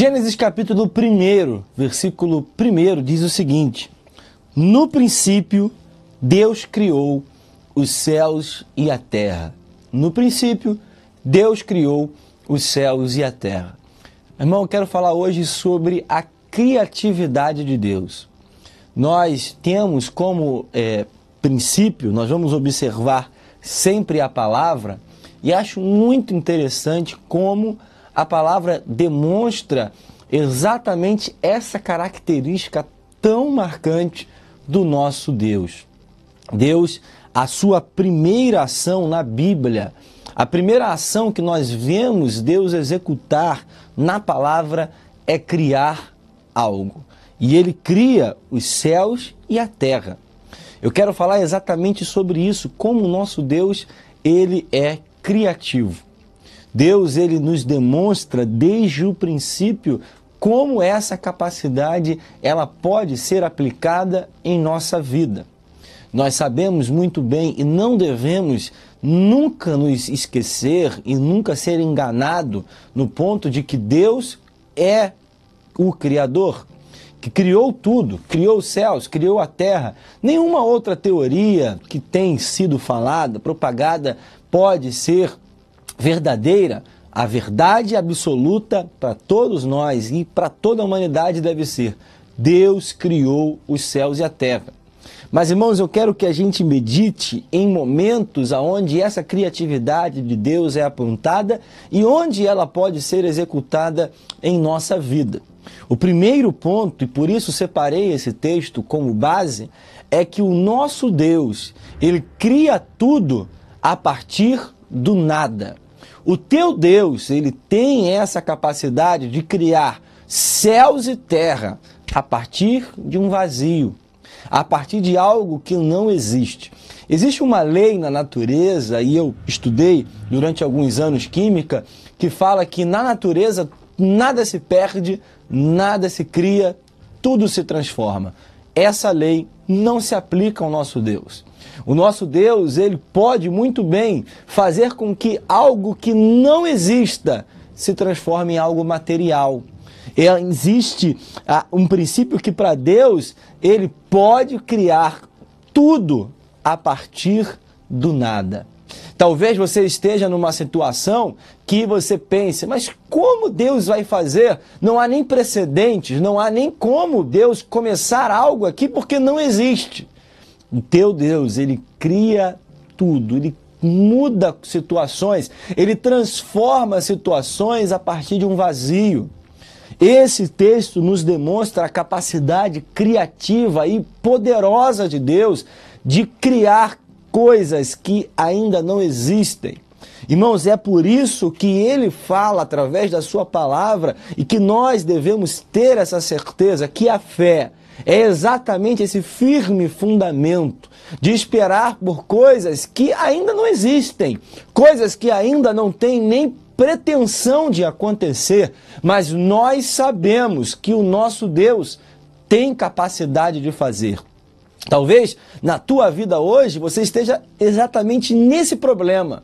Gênesis capítulo 1, versículo 1 diz o seguinte: No princípio, Deus criou os céus e a terra. No princípio, Deus criou os céus e a terra. Irmão, eu quero falar hoje sobre a criatividade de Deus. Nós temos como é, princípio, nós vamos observar sempre a palavra, e acho muito interessante como a palavra demonstra exatamente essa característica tão marcante do nosso Deus. Deus, a sua primeira ação na Bíblia, a primeira ação que nós vemos Deus executar na palavra é criar algo. E ele cria os céus e a terra. Eu quero falar exatamente sobre isso, como o nosso Deus, ele é criativo. Deus ele nos demonstra desde o princípio como essa capacidade ela pode ser aplicada em nossa vida. Nós sabemos muito bem e não devemos nunca nos esquecer e nunca ser enganado no ponto de que Deus é o Criador, que criou tudo, criou os céus, criou a terra. Nenhuma outra teoria que tem sido falada, propagada, pode ser verdadeira, a verdade absoluta para todos nós e para toda a humanidade deve ser: Deus criou os céus e a terra. Mas irmãos, eu quero que a gente medite em momentos onde essa criatividade de Deus é apontada e onde ela pode ser executada em nossa vida. O primeiro ponto, e por isso separei esse texto como base, é que o nosso Deus, ele cria tudo a partir do nada. O teu Deus, ele tem essa capacidade de criar céus e terra a partir de um vazio, a partir de algo que não existe. Existe uma lei na natureza, e eu estudei durante alguns anos química, que fala que na natureza nada se perde, nada se cria, tudo se transforma. Essa lei não se aplica ao nosso Deus. O nosso Deus, ele pode muito bem fazer com que algo que não exista se transforme em algo material. Existe ah, um princípio que para Deus ele pode criar tudo a partir do nada. Talvez você esteja numa situação que você pense, mas como Deus vai fazer? Não há nem precedentes, não há nem como Deus começar algo aqui porque não existe. O teu Deus, ele cria tudo, ele muda situações, ele transforma situações a partir de um vazio. Esse texto nos demonstra a capacidade criativa e poderosa de Deus de criar coisas que ainda não existem. Irmãos, é por isso que ele fala através da sua palavra e que nós devemos ter essa certeza que a fé, é exatamente esse firme fundamento de esperar por coisas que ainda não existem, coisas que ainda não têm nem pretensão de acontecer, mas nós sabemos que o nosso Deus tem capacidade de fazer. Talvez na tua vida hoje você esteja exatamente nesse problema.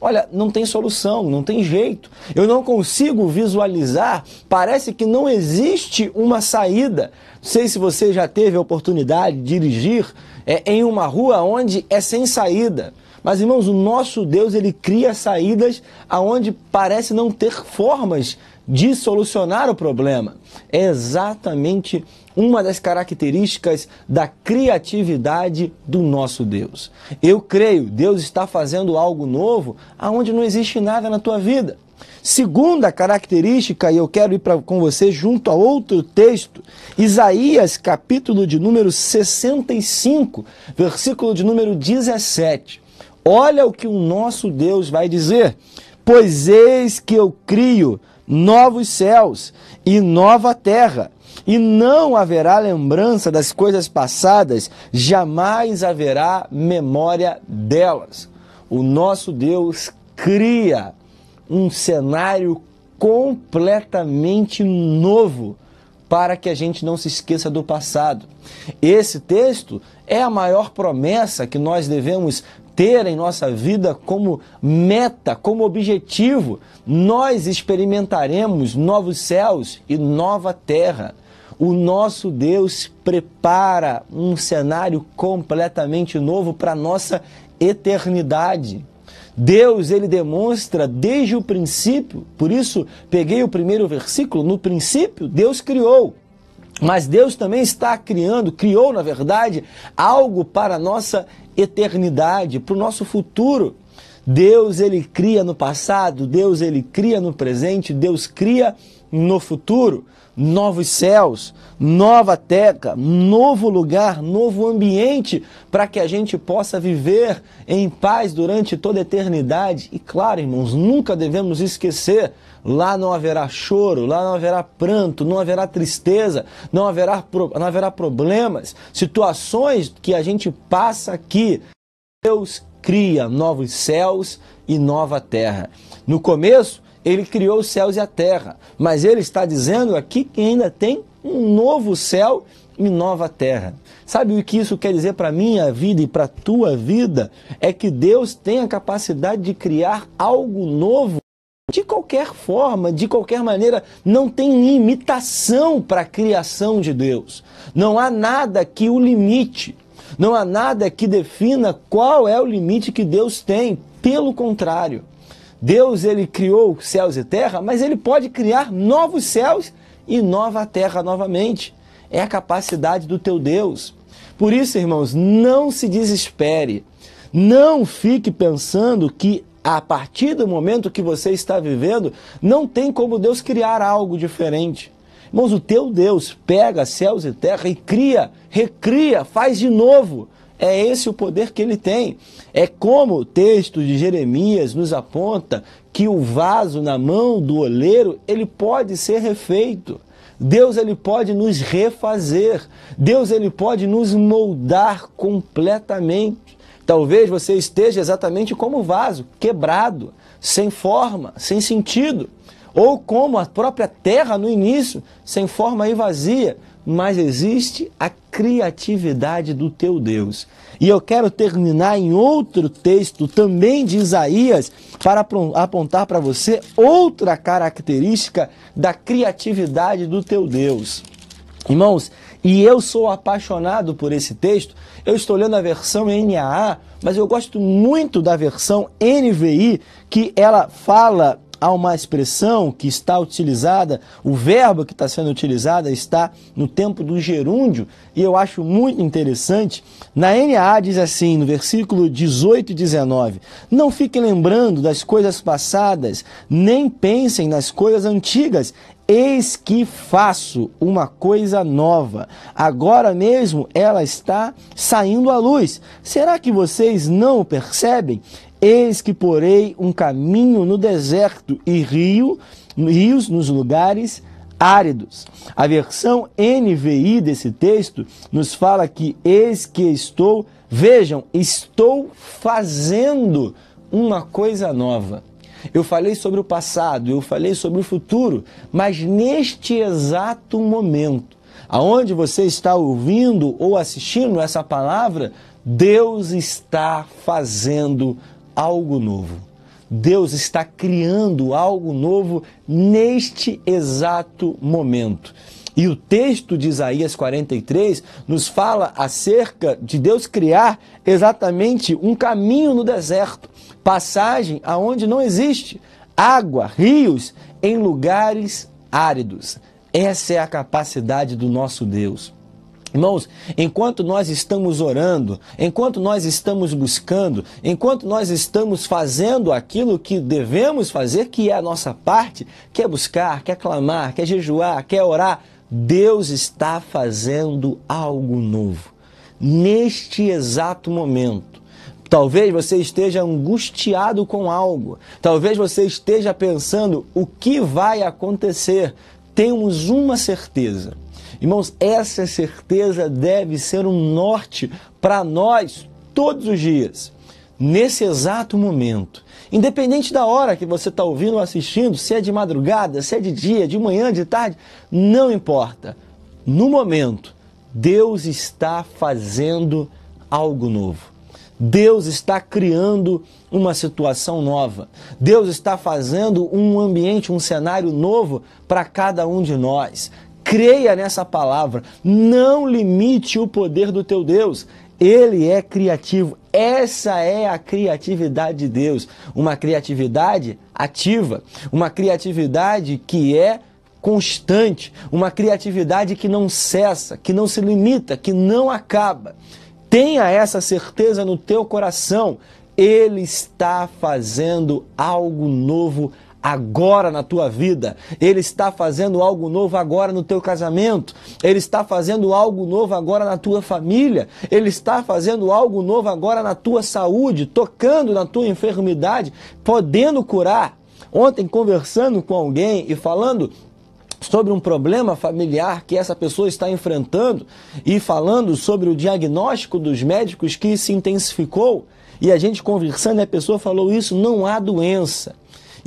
Olha, não tem solução, não tem jeito. Eu não consigo visualizar, parece que não existe uma saída. Não sei se você já teve a oportunidade de dirigir é, em uma rua onde é sem saída. Mas, irmãos, o nosso Deus, ele cria saídas aonde parece não ter formas de solucionar o problema. É exatamente uma das características da criatividade do nosso Deus. Eu creio, Deus está fazendo algo novo aonde não existe nada na tua vida. Segunda característica, e eu quero ir pra, com você junto a outro texto, Isaías, capítulo de número 65, versículo de número 17. Olha o que o nosso Deus vai dizer: Pois eis que eu crio novos céus e nova terra, e não haverá lembrança das coisas passadas, jamais haverá memória delas. O nosso Deus cria um cenário completamente novo para que a gente não se esqueça do passado. Esse texto é a maior promessa que nós devemos ter em nossa vida como meta, como objetivo, nós experimentaremos novos céus e nova terra. O nosso Deus prepara um cenário completamente novo para nossa eternidade. Deus, ele demonstra desde o princípio, por isso peguei o primeiro versículo, no princípio Deus criou. Mas Deus também está criando, criou na verdade, algo para a nossa eternidade, para o nosso futuro. Deus ele cria no passado, Deus ele cria no presente, Deus cria no futuro novos céus, nova terra, novo lugar, novo ambiente para que a gente possa viver em paz durante toda a eternidade. E claro, irmãos, nunca devemos esquecer Lá não haverá choro, lá não haverá pranto, não haverá tristeza, não haverá, não haverá problemas, situações que a gente passa aqui. Deus cria novos céus e nova terra. No começo, ele criou os céus e a terra, mas ele está dizendo aqui que ainda tem um novo céu e nova terra. Sabe o que isso quer dizer para a minha vida e para a tua vida? É que Deus tem a capacidade de criar algo novo de qualquer forma, de qualquer maneira, não tem limitação para a criação de Deus. Não há nada que o limite. Não há nada que defina qual é o limite que Deus tem. Pelo contrário, Deus ele criou céus e terra, mas ele pode criar novos céus e nova terra novamente. É a capacidade do teu Deus. Por isso, irmãos, não se desespere. Não fique pensando que a partir do momento que você está vivendo, não tem como Deus criar algo diferente. Irmãos, o teu Deus pega céus e terra e cria, recria, faz de novo. É esse o poder que ele tem. É como o texto de Jeremias nos aponta que o vaso na mão do oleiro, ele pode ser refeito. Deus ele pode nos refazer. Deus ele pode nos moldar completamente. Talvez você esteja exatamente como o vaso, quebrado, sem forma, sem sentido. Ou como a própria terra no início, sem forma e vazia. Mas existe a criatividade do teu Deus. E eu quero terminar em outro texto, também de Isaías, para apontar para você outra característica da criatividade do teu Deus. Irmãos, e eu sou apaixonado por esse texto. Eu estou lendo a versão NAA, mas eu gosto muito da versão NVI, que ela fala há uma expressão que está utilizada, o verbo que está sendo utilizado está no tempo do gerúndio, e eu acho muito interessante. Na NAA diz assim, no versículo 18 e 19: Não fiquem lembrando das coisas passadas, nem pensem nas coisas antigas. Eis que faço uma coisa nova. Agora mesmo ela está saindo à luz. Será que vocês não percebem? Eis que porei um caminho no deserto e rio, rios nos lugares áridos. A versão NVI desse texto nos fala que eis que estou, vejam, estou fazendo uma coisa nova. Eu falei sobre o passado, eu falei sobre o futuro, mas neste exato momento, aonde você está ouvindo ou assistindo essa palavra, Deus está fazendo algo novo. Deus está criando algo novo neste exato momento. E o texto de Isaías 43 nos fala acerca de Deus criar exatamente um caminho no deserto, passagem aonde não existe água, rios em lugares áridos. Essa é a capacidade do nosso Deus. Irmãos, enquanto nós estamos orando, enquanto nós estamos buscando, enquanto nós estamos fazendo aquilo que devemos fazer, que é a nossa parte, que é buscar, quer clamar, quer jejuar, quer orar, Deus está fazendo algo novo. Neste exato momento, Talvez você esteja angustiado com algo. Talvez você esteja pensando o que vai acontecer. Temos uma certeza Irmãos, essa certeza deve ser um norte para nós todos os dias, nesse exato momento. Independente da hora que você está ouvindo ou assistindo, se é de madrugada, se é de dia, de manhã, de tarde, não importa. No momento, Deus está fazendo algo novo. Deus está criando uma situação nova. Deus está fazendo um ambiente, um cenário novo para cada um de nós. Creia nessa palavra. Não limite o poder do teu Deus. Ele é criativo. Essa é a criatividade de Deus. Uma criatividade ativa. Uma criatividade que é constante. Uma criatividade que não cessa, que não se limita, que não acaba. Tenha essa certeza no teu coração. Ele está fazendo algo novo agora na tua vida. Ele está fazendo algo novo agora no teu casamento. Ele está fazendo algo novo agora na tua família. Ele está fazendo algo novo agora na tua saúde, tocando na tua enfermidade, podendo curar. Ontem conversando com alguém e falando sobre um problema familiar que essa pessoa está enfrentando e falando sobre o diagnóstico dos médicos que se intensificou, e a gente conversando, a pessoa falou isso, não há doença.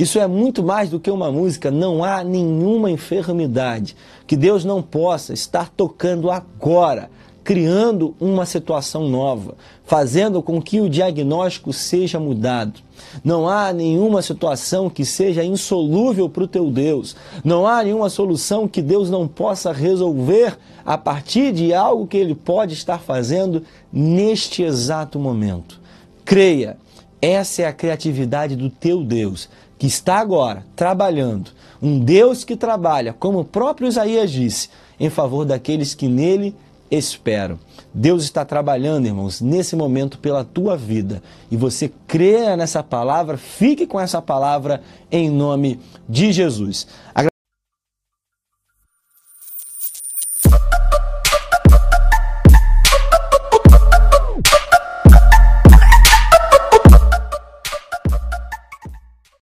Isso é muito mais do que uma música, não há nenhuma enfermidade que Deus não possa estar tocando agora criando uma situação nova, fazendo com que o diagnóstico seja mudado. Não há nenhuma situação que seja insolúvel para o teu Deus. Não há nenhuma solução que Deus não possa resolver a partir de algo que Ele pode estar fazendo neste exato momento. Creia, essa é a criatividade do teu Deus, que está agora trabalhando. Um Deus que trabalha, como o próprio Isaías disse, em favor daqueles que nele espero. Deus está trabalhando, irmãos, nesse momento pela tua vida. E você creia nessa palavra, fique com essa palavra em nome de Jesus.